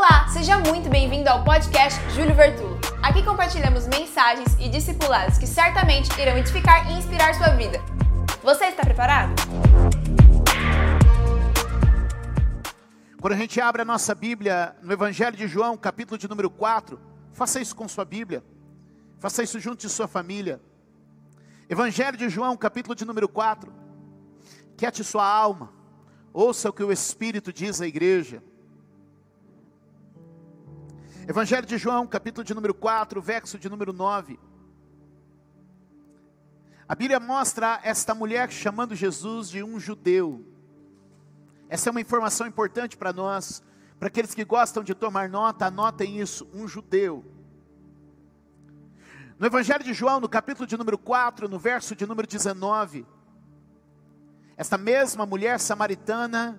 Olá, seja muito bem-vindo ao podcast Júlio Vertulo. Aqui compartilhamos mensagens e discipulados que certamente irão edificar e inspirar sua vida. Você está preparado? Quando a gente abre a nossa Bíblia no Evangelho de João, capítulo de número 4, faça isso com sua Bíblia, faça isso junto de sua família. Evangelho de João, capítulo de número 4, quiete sua alma, ouça o que o Espírito diz à igreja. Evangelho de João, capítulo de número 4, verso de número 9. A Bíblia mostra esta mulher chamando Jesus de um judeu. Essa é uma informação importante para nós, para aqueles que gostam de tomar nota, anotem isso, um judeu. No Evangelho de João, no capítulo de número 4, no verso de número 19, esta mesma mulher samaritana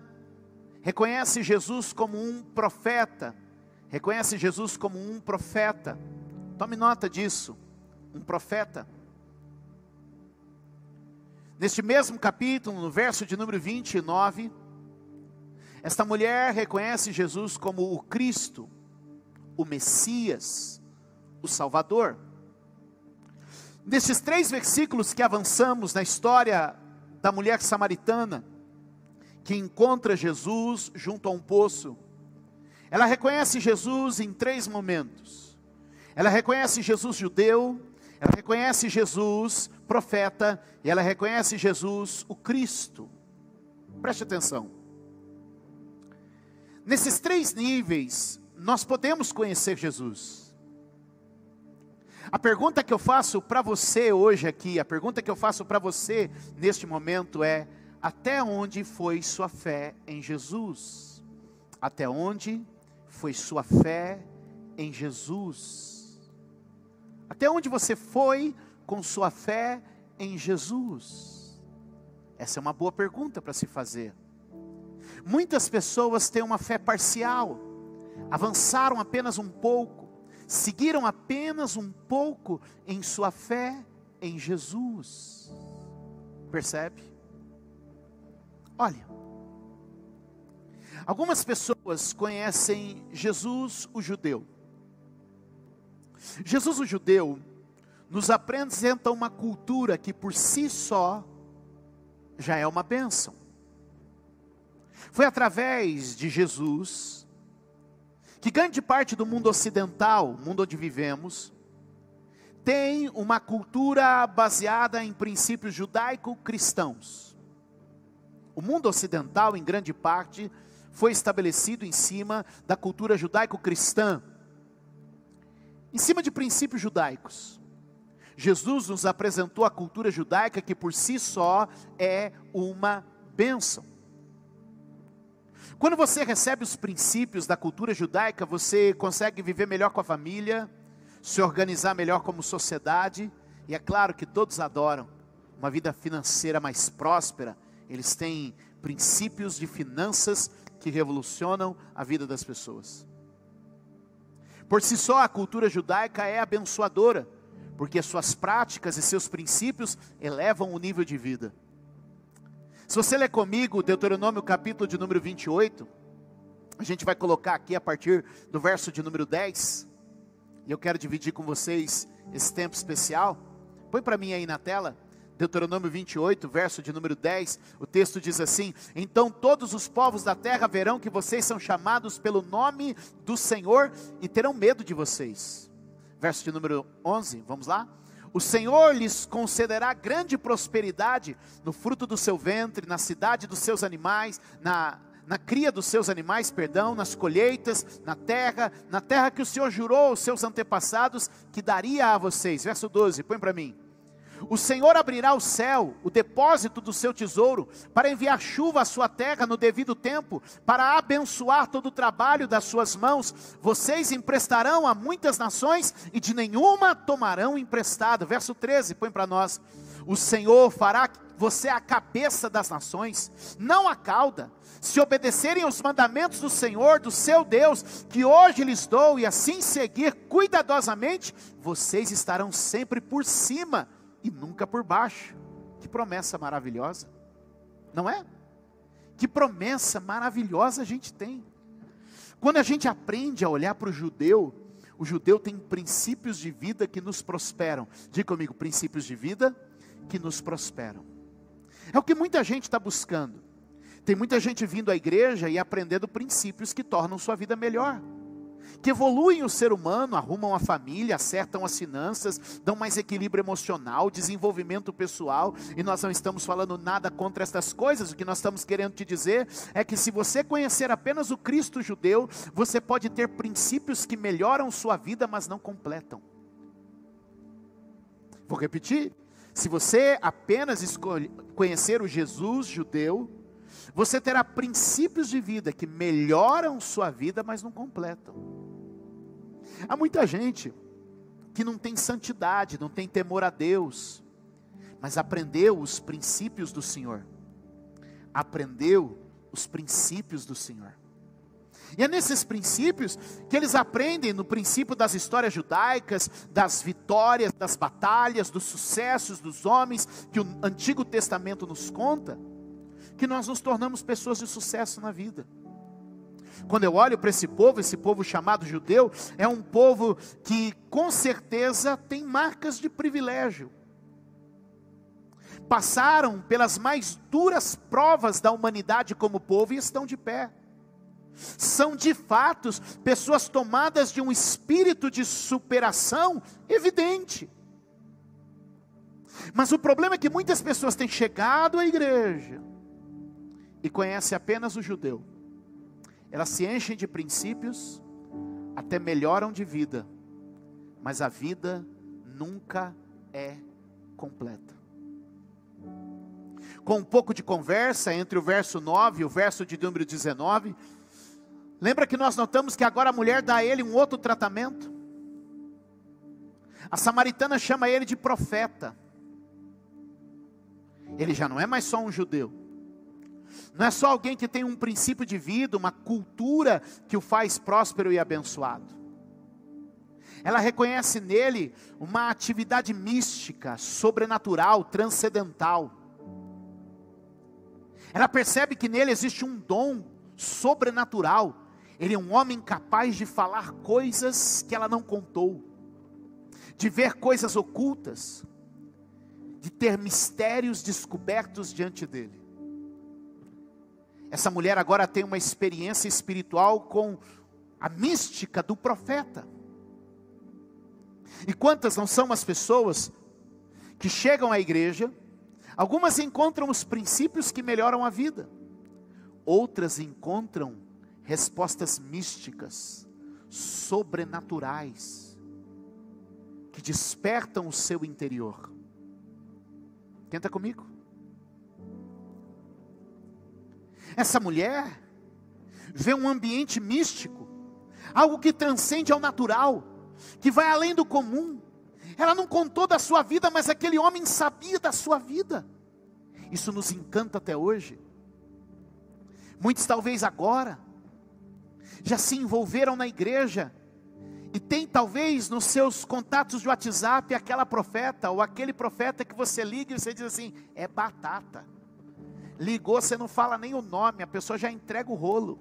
reconhece Jesus como um profeta reconhece Jesus como um profeta. Tome nota disso, um profeta. Neste mesmo capítulo, no verso de número 29, esta mulher reconhece Jesus como o Cristo, o Messias, o Salvador. Nesses três versículos que avançamos na história da mulher samaritana, que encontra Jesus junto a um poço, ela reconhece Jesus em três momentos. Ela reconhece Jesus judeu, ela reconhece Jesus profeta e ela reconhece Jesus o Cristo. Preste atenção. Nesses três níveis, nós podemos conhecer Jesus. A pergunta que eu faço para você hoje aqui, a pergunta que eu faço para você neste momento é: até onde foi sua fé em Jesus? Até onde foi sua fé em Jesus? Até onde você foi com sua fé em Jesus? Essa é uma boa pergunta para se fazer. Muitas pessoas têm uma fé parcial, avançaram apenas um pouco, seguiram apenas um pouco em sua fé em Jesus. Percebe? Olha, Algumas pessoas conhecem Jesus o judeu. Jesus o judeu nos apresenta uma cultura que por si só já é uma bênção. Foi através de Jesus que grande parte do mundo ocidental, mundo onde vivemos, tem uma cultura baseada em princípios judaico-cristãos. O mundo ocidental, em grande parte, foi estabelecido em cima da cultura judaico-cristã, em cima de princípios judaicos. Jesus nos apresentou a cultura judaica que por si só é uma bênção. Quando você recebe os princípios da cultura judaica, você consegue viver melhor com a família, se organizar melhor como sociedade, e é claro que todos adoram uma vida financeira mais próspera, eles têm princípios de finanças que revolucionam a vida das pessoas. Por si só, a cultura judaica é abençoadora, porque suas práticas e seus princípios elevam o nível de vida. Se você ler comigo Deuteronômio capítulo de número 28, a gente vai colocar aqui a partir do verso de número 10, e eu quero dividir com vocês esse tempo especial. Põe para mim aí na tela. Deuteronômio 28, verso de número 10, o texto diz assim: Então todos os povos da terra verão que vocês são chamados pelo nome do Senhor e terão medo de vocês. Verso de número 11, vamos lá? O Senhor lhes concederá grande prosperidade no fruto do seu ventre, na cidade dos seus animais, na, na cria dos seus animais, perdão, nas colheitas, na terra, na terra que o Senhor jurou aos seus antepassados que daria a vocês. Verso 12, põe para mim. O Senhor abrirá o céu, o depósito do seu tesouro, para enviar chuva à sua terra no devido tempo, para abençoar todo o trabalho das suas mãos. Vocês emprestarão a muitas nações e de nenhuma tomarão emprestado. Verso 13, põe para nós. O Senhor fará você a cabeça das nações, não a cauda. Se obedecerem os mandamentos do Senhor, do seu Deus, que hoje lhes dou, e assim seguir cuidadosamente, vocês estarão sempre por cima e nunca por baixo. Que promessa maravilhosa, não é? Que promessa maravilhosa a gente tem. Quando a gente aprende a olhar para o judeu, o judeu tem princípios de vida que nos prosperam. Diga comigo, princípios de vida que nos prosperam. É o que muita gente está buscando. Tem muita gente vindo à igreja e aprendendo princípios que tornam sua vida melhor que evoluem o ser humano, arrumam a família, acertam as finanças, dão mais equilíbrio emocional, desenvolvimento pessoal, e nós não estamos falando nada contra estas coisas, o que nós estamos querendo te dizer é que se você conhecer apenas o Cristo judeu, você pode ter princípios que melhoram sua vida, mas não completam. Vou repetir. Se você apenas conhecer o Jesus judeu, você terá princípios de vida que melhoram sua vida, mas não completam. Há muita gente que não tem santidade, não tem temor a Deus, mas aprendeu os princípios do Senhor. Aprendeu os princípios do Senhor. E é nesses princípios que eles aprendem no princípio das histórias judaicas, das vitórias, das batalhas, dos sucessos dos homens que o Antigo Testamento nos conta, que nós nos tornamos pessoas de sucesso na vida. Quando eu olho para esse povo, esse povo chamado judeu, é um povo que com certeza tem marcas de privilégio. Passaram pelas mais duras provas da humanidade como povo e estão de pé. São de fato pessoas tomadas de um espírito de superação evidente. Mas o problema é que muitas pessoas têm chegado à igreja e conhecem apenas o judeu elas se enchem de princípios, até melhoram de vida, mas a vida nunca é completa. Com um pouco de conversa entre o verso 9 e o verso de número 19, lembra que nós notamos que agora a mulher dá a ele um outro tratamento? A samaritana chama ele de profeta. Ele já não é mais só um judeu. Não é só alguém que tem um princípio de vida, uma cultura que o faz próspero e abençoado. Ela reconhece nele uma atividade mística, sobrenatural, transcendental. Ela percebe que nele existe um dom sobrenatural. Ele é um homem capaz de falar coisas que ela não contou, de ver coisas ocultas, de ter mistérios descobertos diante dele. Essa mulher agora tem uma experiência espiritual com a mística do profeta. E quantas não são as pessoas que chegam à igreja, algumas encontram os princípios que melhoram a vida, outras encontram respostas místicas, sobrenaturais, que despertam o seu interior. Tenta comigo. Essa mulher vê um ambiente místico, algo que transcende ao natural, que vai além do comum. Ela não contou da sua vida, mas aquele homem sabia da sua vida. Isso nos encanta até hoje. Muitos, talvez agora, já se envolveram na igreja e tem talvez nos seus contatos de WhatsApp aquela profeta ou aquele profeta que você liga e você diz assim: é batata. Ligou, você não fala nem o nome, a pessoa já entrega o rolo.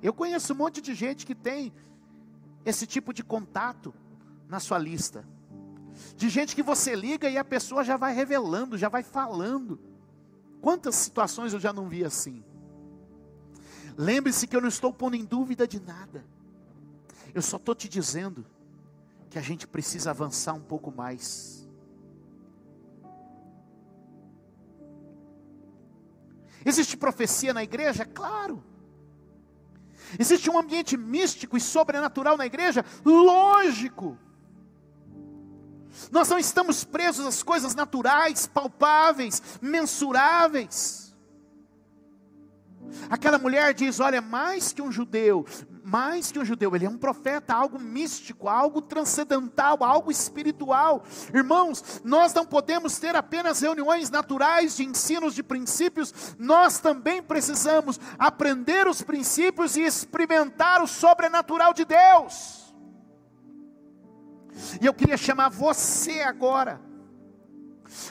Eu conheço um monte de gente que tem esse tipo de contato na sua lista. De gente que você liga e a pessoa já vai revelando, já vai falando. Quantas situações eu já não vi assim? Lembre-se que eu não estou pondo em dúvida de nada. Eu só estou te dizendo que a gente precisa avançar um pouco mais. Existe profecia na igreja? Claro. Existe um ambiente místico e sobrenatural na igreja? Lógico. Nós não estamos presos às coisas naturais, palpáveis, mensuráveis. Aquela mulher diz: Olha, mais que um judeu, mais que um judeu, ele é um profeta, algo místico, algo transcendental, algo espiritual. Irmãos, nós não podemos ter apenas reuniões naturais de ensinos de princípios, nós também precisamos aprender os princípios e experimentar o sobrenatural de Deus. E eu queria chamar você agora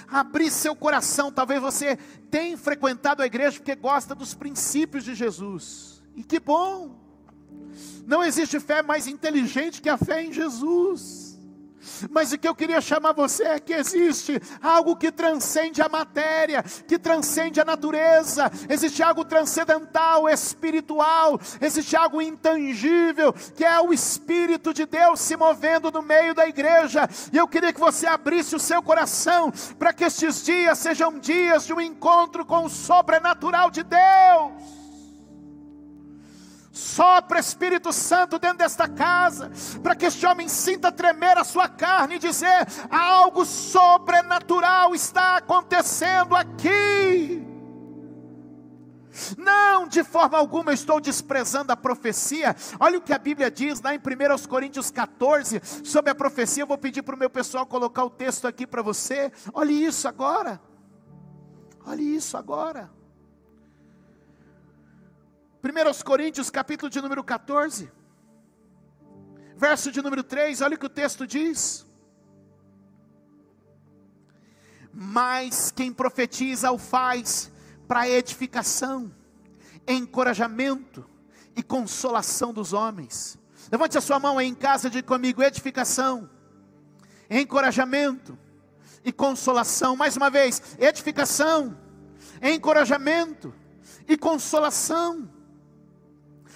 abrir seu coração. Talvez você tenha frequentado a igreja porque gosta dos princípios de Jesus. E que bom! Não existe fé mais inteligente que a fé em Jesus. Mas o que eu queria chamar você é que existe algo que transcende a matéria, que transcende a natureza, existe algo transcendental, espiritual, existe algo intangível, que é o Espírito de Deus se movendo no meio da igreja. E eu queria que você abrisse o seu coração para que estes dias sejam dias de um encontro com o sobrenatural de Deus. Sopra Espírito Santo dentro desta casa, para que este homem sinta tremer a sua carne e dizer: algo sobrenatural está acontecendo aqui. Não, de forma alguma estou desprezando a profecia. Olha o que a Bíblia diz lá em 1 Coríntios 14 sobre a profecia. Eu vou pedir para o meu pessoal colocar o texto aqui para você. Olhe isso agora. Olhe isso agora. 1 Coríntios, capítulo de número 14, verso de número 3, olha o que o texto diz. Mas quem profetiza o faz para edificação, encorajamento e consolação dos homens. Levante a sua mão aí em casa de comigo: edificação, encorajamento e consolação. Mais uma vez, edificação, encorajamento e consolação.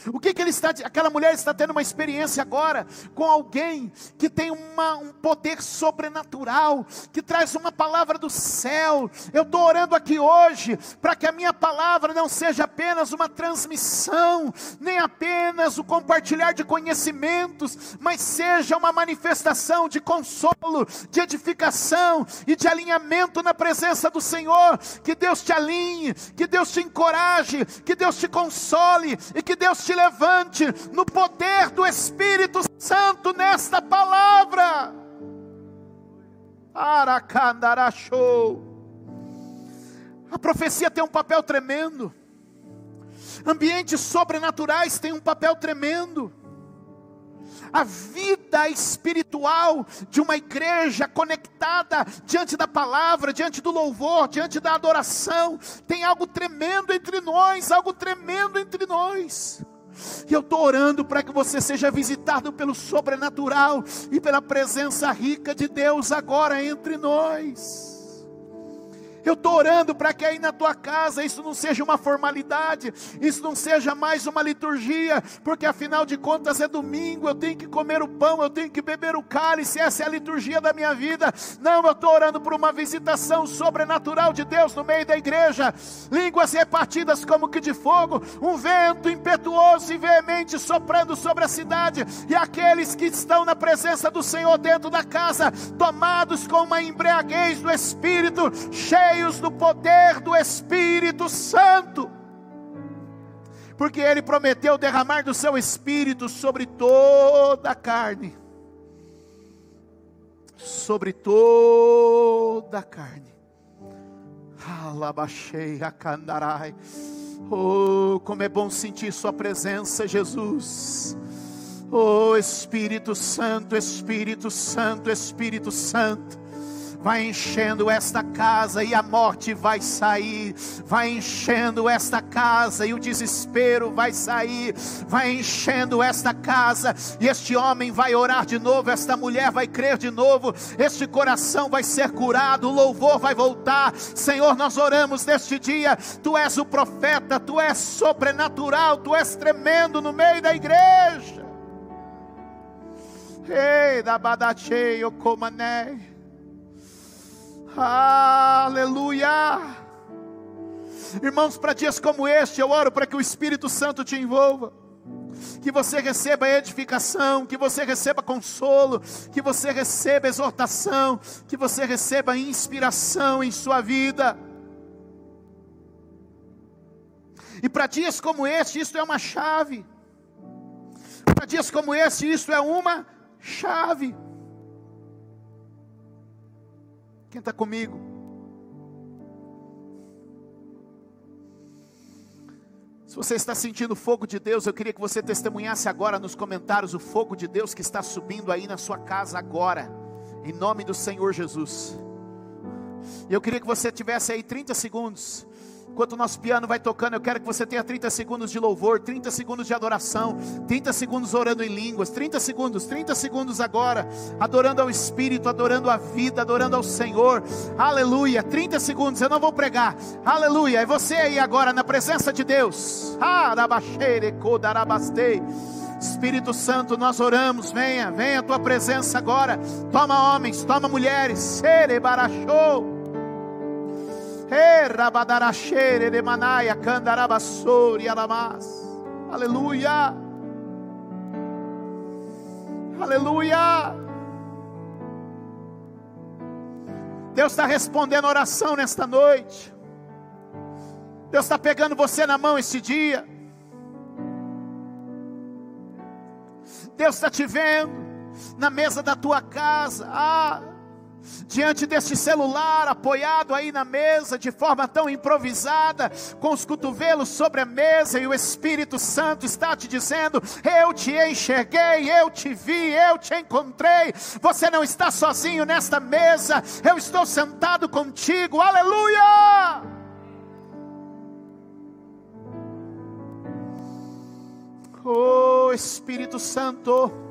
O que, que ele está, aquela mulher está tendo uma experiência agora com alguém que tem uma, um poder sobrenatural, que traz uma palavra do céu. Eu estou orando aqui hoje para que a minha palavra não seja apenas uma transmissão, nem apenas o compartilhar de conhecimentos, mas seja uma manifestação de consolo, de edificação e de alinhamento na presença do Senhor. Que Deus te alinhe, que Deus te encoraje, que Deus te console e que Deus te te levante no poder do Espírito Santo nesta palavra. Aracandarachou. A profecia tem um papel tremendo. Ambientes sobrenaturais têm um papel tremendo. A vida espiritual de uma igreja conectada diante da palavra, diante do louvor, diante da adoração, tem algo tremendo entre nós, algo tremendo entre nós. Eu estou orando para que você seja visitado pelo sobrenatural e pela presença rica de Deus agora entre nós. Eu estou orando para que aí na tua casa isso não seja uma formalidade, isso não seja mais uma liturgia, porque afinal de contas é domingo, eu tenho que comer o pão, eu tenho que beber o cálice, essa é a liturgia da minha vida. Não, eu estou orando por uma visitação sobrenatural de Deus no meio da igreja, línguas repartidas como que de fogo, um vento impetuoso e veemente soprando sobre a cidade, e aqueles que estão na presença do Senhor dentro da casa, tomados com uma embriaguez do Espírito, cheios cheios do poder do Espírito Santo, porque Ele prometeu derramar do seu Espírito sobre toda a carne, sobre toda a carne. Alabachei, acandarai. Oh, como é bom sentir Sua presença, Jesus. Oh, Espírito Santo, Espírito Santo, Espírito Santo vai enchendo esta casa e a morte vai sair, vai enchendo esta casa e o desespero vai sair, vai enchendo esta casa e este homem vai orar de novo, esta mulher vai crer de novo, este coração vai ser curado, o louvor vai voltar. Senhor, nós oramos neste dia, tu és o profeta, tu és sobrenatural, tu és tremendo no meio da igreja. Ei, da badacheio comané. Aleluia! Irmãos, para dias como este, eu oro para que o Espírito Santo te envolva, que você receba edificação, que você receba consolo, que você receba exortação, que você receba inspiração em sua vida. E para dias como este, isto é uma chave. Para dias como este, isto é uma chave. Quem está comigo? Se você está sentindo o fogo de Deus, eu queria que você testemunhasse agora nos comentários o fogo de Deus que está subindo aí na sua casa agora, em nome do Senhor Jesus. Eu queria que você tivesse aí 30 segundos Enquanto o nosso piano vai tocando, eu quero que você tenha 30 segundos de louvor, 30 segundos de adoração, 30 segundos orando em línguas, 30 segundos, 30 segundos agora, adorando ao Espírito, adorando a vida, adorando ao Senhor. Aleluia. 30 segundos, eu não vou pregar. Aleluia. É você aí agora na presença de Deus. Espírito Santo, nós oramos, venha, venha a tua presença agora. Toma homens, toma mulheres. Serebarachou. Aleluia. Aleluia. Deus está respondendo oração nesta noite. Deus está pegando você na mão este dia. Deus está te vendo na mesa da tua casa. Ah, diante deste celular apoiado aí na mesa de forma tão improvisada, com os cotovelos sobre a mesa e o Espírito Santo está te dizendo: Eu te enxerguei, eu te vi, eu te encontrei. Você não está sozinho nesta mesa, eu estou sentado contigo. Aleluia! Oh Espírito Santo.